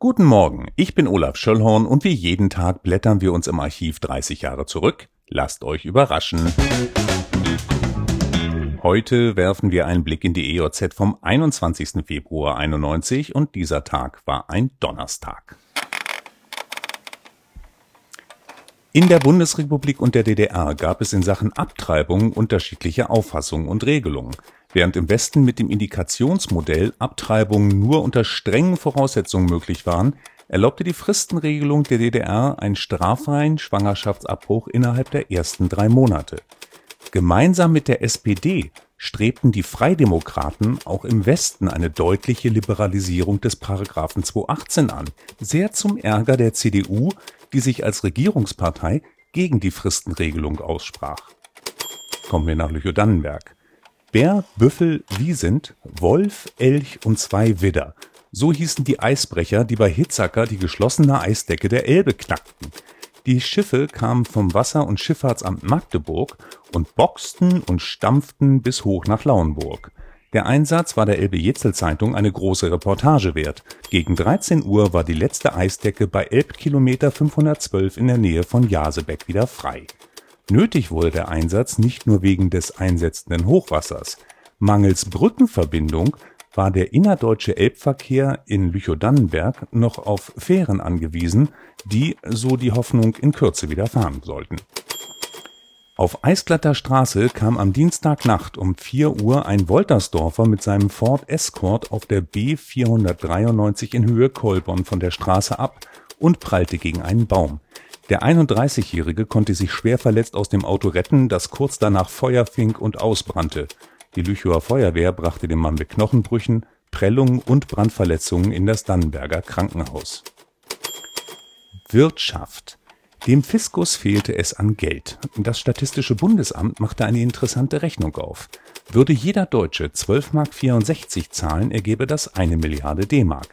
Guten Morgen, ich bin Olaf Schöllhorn und wie jeden Tag blättern wir uns im Archiv 30 Jahre zurück. Lasst euch überraschen. Heute werfen wir einen Blick in die EOZ vom 21. Februar 91 und dieser Tag war ein Donnerstag. In der Bundesrepublik und der DDR gab es in Sachen Abtreibung unterschiedliche Auffassungen und Regelungen. Während im Westen mit dem Indikationsmodell Abtreibungen nur unter strengen Voraussetzungen möglich waren, erlaubte die Fristenregelung der DDR einen straffreien Schwangerschaftsabbruch innerhalb der ersten drei Monate. Gemeinsam mit der SPD strebten die Freidemokraten auch im Westen eine deutliche Liberalisierung des Paragraphen 218 an, sehr zum Ärger der CDU, die sich als Regierungspartei gegen die Fristenregelung aussprach. Kommen wir nach Lüchow-Dannenberg. Bär, Büffel, Wiesent, Wolf, Elch und zwei Widder. So hießen die Eisbrecher, die bei Hitzacker die geschlossene Eisdecke der Elbe knackten. Die Schiffe kamen vom Wasser- und Schifffahrtsamt Magdeburg und boxten und stampften bis hoch nach Lauenburg. Der Einsatz war der Elbe-Jetzel-Zeitung eine große Reportage wert. Gegen 13 Uhr war die letzte Eisdecke bei Elbkilometer 512 in der Nähe von Jasebeck wieder frei. Nötig wurde der Einsatz nicht nur wegen des einsetzenden Hochwassers. Mangels Brückenverbindung war der innerdeutsche Elbverkehr in Lüchow-Dannenberg noch auf Fähren angewiesen, die, so die Hoffnung, in Kürze wieder fahren sollten. Auf Eisglatter Straße kam am Dienstagnacht um 4 Uhr ein Woltersdorfer mit seinem Ford Escort auf der B 493 in Höhe Kolbon von der Straße ab und prallte gegen einen Baum. Der 31-Jährige konnte sich schwer verletzt aus dem Auto retten, das kurz danach Feuer fing und ausbrannte. Die Lüchower Feuerwehr brachte den Mann mit Knochenbrüchen, Prellungen und Brandverletzungen in das Dannenberger Krankenhaus. Wirtschaft. Dem Fiskus fehlte es an Geld. Das Statistische Bundesamt machte eine interessante Rechnung auf. Würde jeder Deutsche 12,64 Mark zahlen, ergebe das eine Milliarde D-Mark.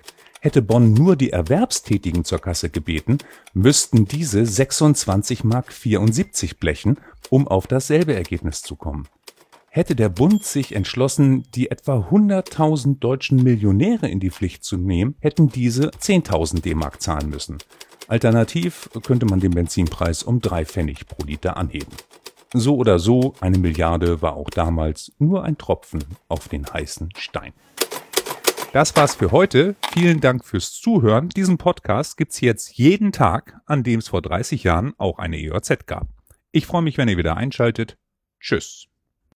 Hätte Bonn nur die Erwerbstätigen zur Kasse gebeten, müssten diese 26,74 Mark blechen, um auf dasselbe Ergebnis zu kommen. Hätte der Bund sich entschlossen, die etwa 100.000 deutschen Millionäre in die Pflicht zu nehmen, hätten diese 10.000 D-Mark zahlen müssen. Alternativ könnte man den Benzinpreis um drei Pfennig pro Liter anheben. So oder so, eine Milliarde war auch damals nur ein Tropfen auf den heißen Stein. Das war's für heute. Vielen Dank fürs Zuhören. Diesen Podcast gibt's jetzt jeden Tag, an dem es vor 30 Jahren auch eine EOZ gab. Ich freue mich, wenn ihr wieder einschaltet. Tschüss.